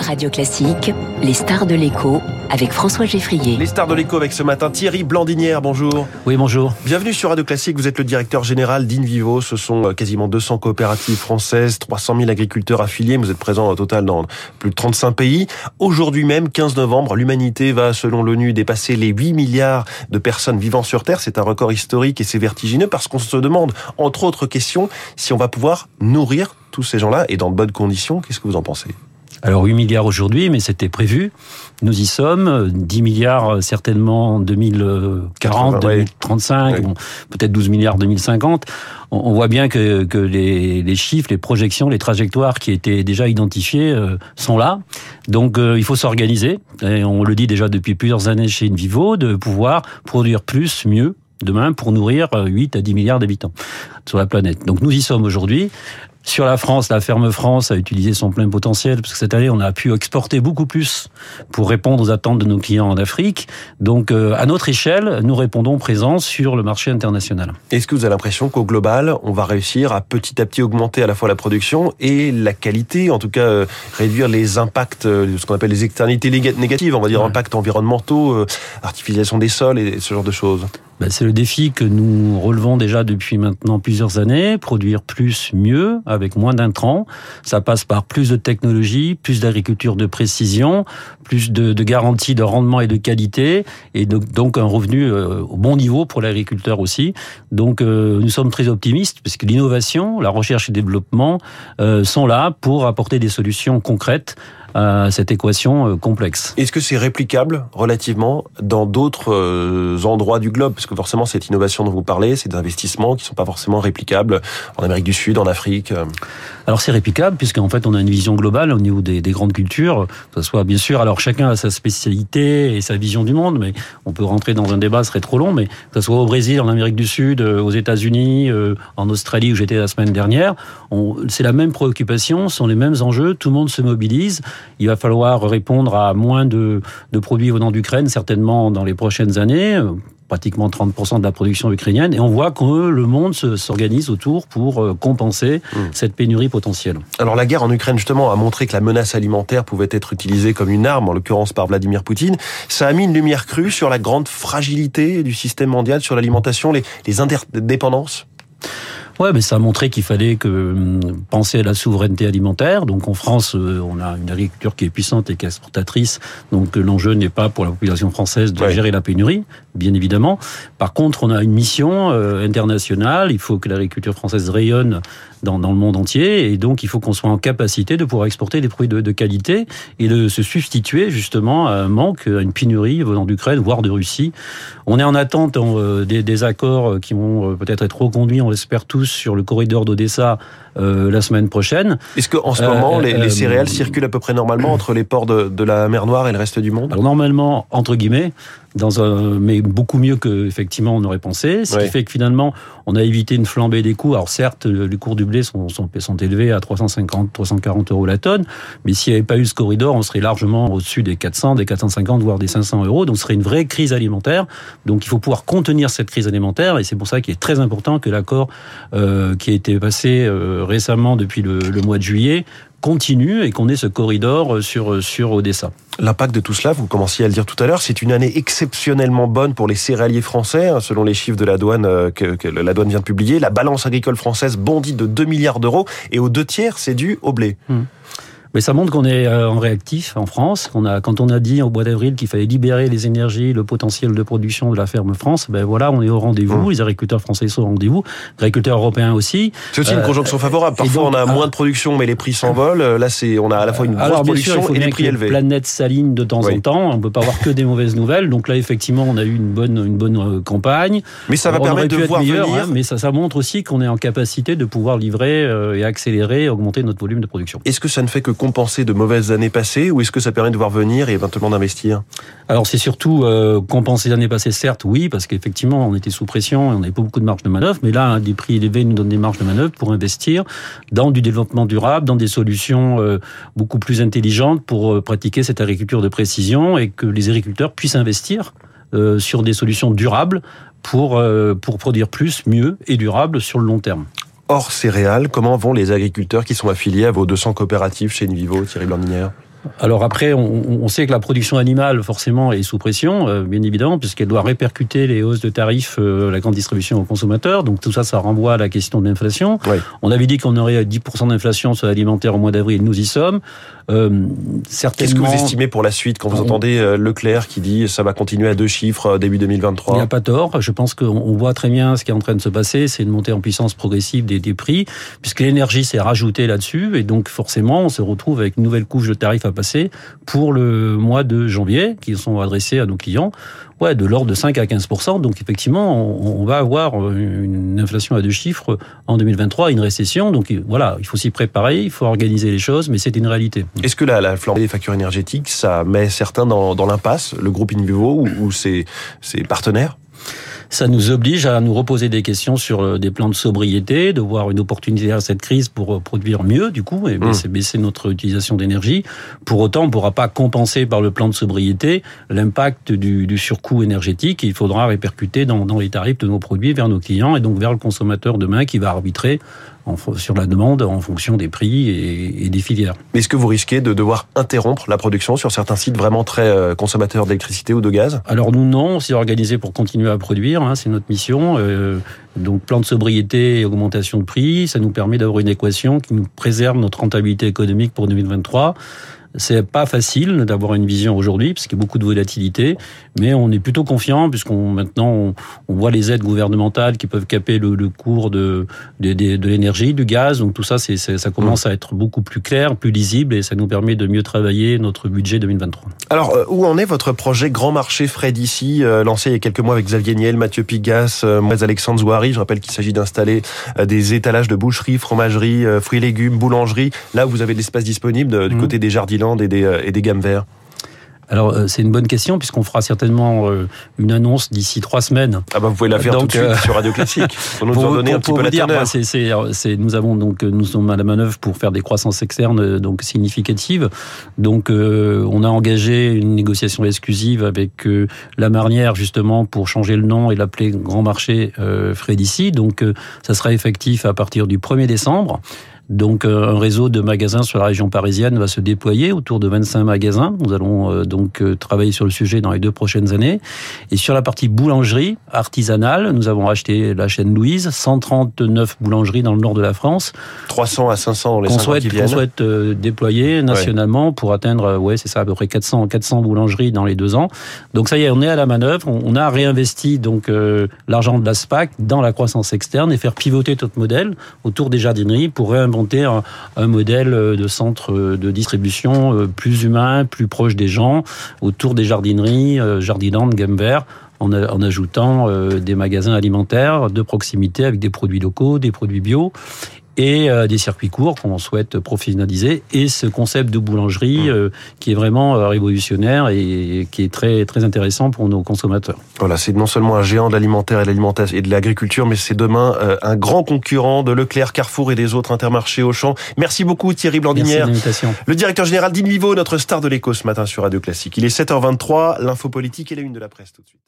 Radio Classique, les stars de l'écho avec François Geffrier. Les stars de l'écho avec ce matin Thierry Blandinière, bonjour. Oui, bonjour. Bienvenue sur Radio Classique, vous êtes le directeur général d'Invivo. Ce sont euh, quasiment 200 coopératives françaises, 300 000 agriculteurs affiliés. Vous êtes présent au total dans plus de 35 pays. Aujourd'hui même, 15 novembre, l'humanité va, selon l'ONU, dépasser les 8 milliards de personnes vivant sur Terre. C'est un record historique et c'est vertigineux parce qu'on se demande, entre autres questions, si on va pouvoir nourrir tous ces gens-là et dans de bonnes conditions. Qu'est-ce que vous en pensez? Alors 8 milliards aujourd'hui, mais c'était prévu. Nous y sommes. 10 milliards certainement en 2040, 2035, peut-être 12 milliards en 2050. On, voit bien que, que les, les, chiffres, les projections, les trajectoires qui étaient déjà identifiées euh, sont là. Donc euh, il faut s'organiser. Et on le dit déjà depuis plusieurs années chez Invivo, de pouvoir produire plus, mieux, demain pour nourrir 8 à 10 milliards d'habitants sur la planète. Donc nous y sommes aujourd'hui. Sur la France, la ferme France a utilisé son plein potentiel parce que cette année, on a pu exporter beaucoup plus pour répondre aux attentes de nos clients en Afrique. Donc, euh, à notre échelle, nous répondons présent sur le marché international. Est-ce que vous avez l'impression qu'au global, on va réussir à petit à petit augmenter à la fois la production et la qualité, en tout cas euh, réduire les impacts, euh, ce qu'on appelle les externalités négatives, on va dire impacts environnementaux, artificialisation des sols et ce genre de choses? Ben, c'est le défi que nous relevons déjà depuis maintenant plusieurs années, produire plus, mieux, avec moins d'intrants. Ça passe par plus de technologie, plus d'agriculture de précision, plus de, garanties de rendement et de qualité, et donc un revenu euh, au bon niveau pour l'agriculteur aussi. Donc euh, nous sommes très optimistes, parce que l'innovation, la recherche et le développement euh, sont là pour apporter des solutions concrètes à cette équation euh, complexe. Est-ce que c'est réplicable relativement dans d'autres euh, endroits du globe? Parce que forcément, cette innovation dont vous parlez, c'est des investissements qui ne sont pas forcément réplicables en Amérique du Sud, en Afrique. Euh. Alors c'est réplicable puisqu'en fait on a une vision globale au niveau des, des, grandes cultures. Que ce soit bien sûr, alors chacun a sa spécialité et sa vision du monde, mais on peut rentrer dans un débat, ce serait trop long. Mais que ce soit au Brésil, en Amérique du Sud, aux États-Unis, en Australie où j'étais la semaine dernière, c'est la même préoccupation, ce sont les mêmes enjeux. Tout le monde se mobilise il va falloir répondre à moins de, de produits venant d'Ukraine, certainement dans les prochaines années pratiquement 30% de la production ukrainienne, et on voit que le monde s'organise autour pour euh, compenser mmh. cette pénurie potentielle. Alors la guerre en Ukraine, justement, a montré que la menace alimentaire pouvait être utilisée comme une arme, en l'occurrence par Vladimir Poutine. Ça a mis une lumière crue sur la grande fragilité du système mondial, sur l'alimentation, les, les interdépendances? Ouais, mais ça a montré qu'il fallait que hum, penser à la souveraineté alimentaire. Donc en France, euh, on a une agriculture qui est puissante et qui est exportatrice. Donc l'enjeu n'est pas pour la population française de gérer la pénurie, bien évidemment. Par contre, on a une mission euh, internationale. Il faut que l'agriculture française rayonne dans, dans, le monde entier. Et donc, il faut qu'on soit en capacité de pouvoir exporter des produits de, de, qualité et de se substituer justement à un manque, à une pénurie venant d'Ukraine, voire de Russie. On est en attente euh, des, des, accords qui vont peut-être être reconduits, on l'espère tous, sur le corridor d'Odessa euh, la semaine prochaine. Est-ce qu'en ce moment, les, les, euh, céréales circulent à peu près normalement entre les ports de, de, la mer Noire et le reste du monde? Alors normalement, entre guillemets, dans un, mais beaucoup mieux que effectivement on aurait pensé. Ce qui fait que finalement, on a évité une flambée des coûts. Alors certes, les cours du blé sont, sont, sont élevés à 350, 340 euros la tonne, mais s'il n'y avait pas eu ce corridor, on serait largement au-dessus des 400, des 450, voire des 500 euros. Donc ce serait une vraie crise alimentaire. Donc il faut pouvoir contenir cette crise alimentaire, et c'est pour ça qu'il est très important que l'accord euh, qui a été passé euh, récemment depuis le, le mois de juillet continue et qu'on ait ce corridor sur, sur Odessa. L'impact de tout cela, vous commenciez à le dire tout à l'heure, c'est une année exceptionnellement bonne pour les céréaliers français, hein, selon les chiffres de la douane euh, que, que, la douane vient de publier. La balance agricole française bondit de 2 milliards d'euros et aux deux tiers, c'est dû au blé. Hum. Mais ça montre qu'on est euh, en réactif en France. A, quand on a dit au mois d'avril qu'il fallait libérer les énergies, le potentiel de production de la ferme France, ben voilà, on est au rendez-vous. Mmh. Les agriculteurs français sont au rendez-vous, les agriculteurs européens aussi. C'est aussi une euh, conjonction favorable. Parfois, donc, on a moins de production, mais les prix s'envolent. Là, c'est, on a à la fois une grosse production sûr, et des prix élevés. La planète s'aligne de temps Oui. en temps. On peut pas avoir que des mauvaises nouvelles. Donc là, effectivement, on a eu une bonne, une bonne euh, campagne. Mais ça va on permettre de voir meilleur, venir. hein, mais ça, ça montre aussi qu'on est en capacité de pouvoir livrer euh, et accélérer, augmenter notre volume de production. Est-ce que ça ne fait que compenser de mauvaises années passées ou est-ce que ça permet de voir venir et éventuellement d'investir? Alors c'est surtout euh, compenser l'année passée, certes, oui, parce qu'effectivement on était sous pression et on n'avait pas beaucoup de marge de manœuvre, mais là des prix élevés nous donnent des marges de manœuvre pour investir dans du développement durable, dans des solutions euh, beaucoup plus intelligentes pour euh, pratiquer cette agriculture de précision et que les agriculteurs puissent investir sur des solutions durables pour, pour produire plus, mieux et durable sur le long terme hors céréales, comment vont les agriculteurs qui sont affiliés à vos 200 coopératives chez Invivo, Thierry Blandinière? Alors après, on, on, sait que la production animale, forcément, est sous pression, euh, bien évidemment, puisqu'elle doit répercuter les hausses de tarifs, euh, la grande distribution aux consommateurs. Donc tout ça, ça renvoie à la question de l'inflation. On avait dit qu'on aurait 10% d'inflation sur l'alimentaire au mois d'avril, nous y sommes. Euh, Qu'est-ce que vous estimez pour la suite quand vous entendez euh, Leclerc qui dit ça va continuer à deux chiffres début 2023 Il n'y a pas tort. Je pense qu'on voit très bien ce qui est en train de se passer. C'est une montée en puissance progressive des, des prix, puisque l'énergie s'est rajoutée là-dessus. Et donc forcément, on se retrouve avec une nouvelle couche de tarifs à pour le mois de janvier, qui sont adressés à nos clients, ouais, de l'ordre de 5 à 15 Donc effectivement, on, va avoir une inflation à deux chiffres en 2023, une récession. Donc voilà, il faut s'y préparer, il faut organiser les choses, mais c'est une réalité. Est-ce que la, la flambée des factures énergétiques, ça met certains dans, l'impasse, le groupe Invivo ou, ses partenaires ça nous oblige à nous reposer des questions sur euh, des plans de sobriété, de voir une opportunité à cette crise pour euh, produire mieux, du coup, et mmh. baisser, baisser notre utilisation d'énergie. Pour autant, on ne pourra pas compenser par le plan de sobriété l'impact du, du, surcoût énergétique. Il faudra répercuter dans, dans les tarifs de nos produits vers nos clients et donc vers le consommateur demain qui va arbitrer sur la demande en fonction des prix et, des filières. Mais est-ce que vous risquez de devoir interrompre la production sur certains sites vraiment très euh, consommateurs d'électricité ou de gaz? Alors nous non, on s'est organisé pour continuer à produire, hein, c'est notre mission. Euh, donc plan de sobriété et augmentation de prix, ça nous permet d'avoir une équation qui nous préserve notre rentabilité économique pour 2023. C'est pas facile d'avoir une vision aujourd'hui parce qu'il y a beaucoup de volatilité, mais on est plutôt confiant puisqu'on maintenant on, voit les aides gouvernementales qui peuvent caper le, cours de de, de, l'énergie, du gaz. Donc tout ça, c'est ça commence à être beaucoup plus clair, plus lisible et ça nous permet de mieux travailler notre budget 2023. Alors euh, où en est votre projet Grand Marché Frais d'ici euh, lancé il y a quelques mois avec Xavier Niel, Mathieu Pigas, euh, Alexandre Zouari? Je rappelle qu'il s'agit d'installer euh, des étalages de boucherie, fromagerie, fruits et légumes, boulangerie. Là où vous avez de l'espace disponible du mmh. côté des jardins et des, euh, et des gammes verts alors euh, c'est une bonne question puisqu'on fera certainement euh, une annonce d'ici trois semaines. Ah bah vous pouvez la faire tout de suite sur Radio Classique. Pour nous en donner un petit peu la dire, c'est, nous avons donc nous sommes à la manœuvre pour faire des croissances externes donc significatives. Donc on a engagé une négociation exclusive avec la Marnière justement pour changer le nom et l'appeler Grand Marché Frédici. Donc ça sera effectif à partir du 1er décembre. Donc euh, un réseau de magasins sur la région parisienne va se déployer autour de 25 magasins. Nous allons euh, donc euh, travailler sur le sujet dans les deux prochaines années. Et sur la partie boulangerie artisanale, nous avons acheté la chaîne Louise, 139 boulangeries dans le nord de la France. 300 à 500 dans les qu'on souhaite. Qu'on souhaite déployer nationalement pour atteindre, ouais, c'est ça, à peu près 400, 400 boulangeries dans les deux ans. Donc ça y est, on est à la manœuvre. On a réinvesti donc l'argent de la SPAC dans la croissance externe et faire pivoter notre modèle autour des jardineries pour réinventer un, modèle de centre de distribution euh, plus humain, plus proche des gens, autour des jardineries, euh, Jardiland, Gamme Vert, en, ajoutant euh, des magasins alimentaires de proximité avec des produits locaux, des produits bio et euh, des circuits courts qu'on souhaite professionnaliser et ce concept de boulangerie mmh. euh, qui est vraiment euh, révolutionnaire et qui est très très intéressant pour nos consommateurs. Voilà, c'est non seulement un géant de l'alimentaire et de l'alimentation et de l'agriculture, mais c'est demain un grand concurrent de Leclerc, Carrefour et des autres intermarchés au champ. Merci beaucoup Thierry Blandinière, le directeur général d'Invivo, notre star de l'écho ce matin sur Radio Classique. Il est 7h23, l'info politique et la une de la presse tout de suite.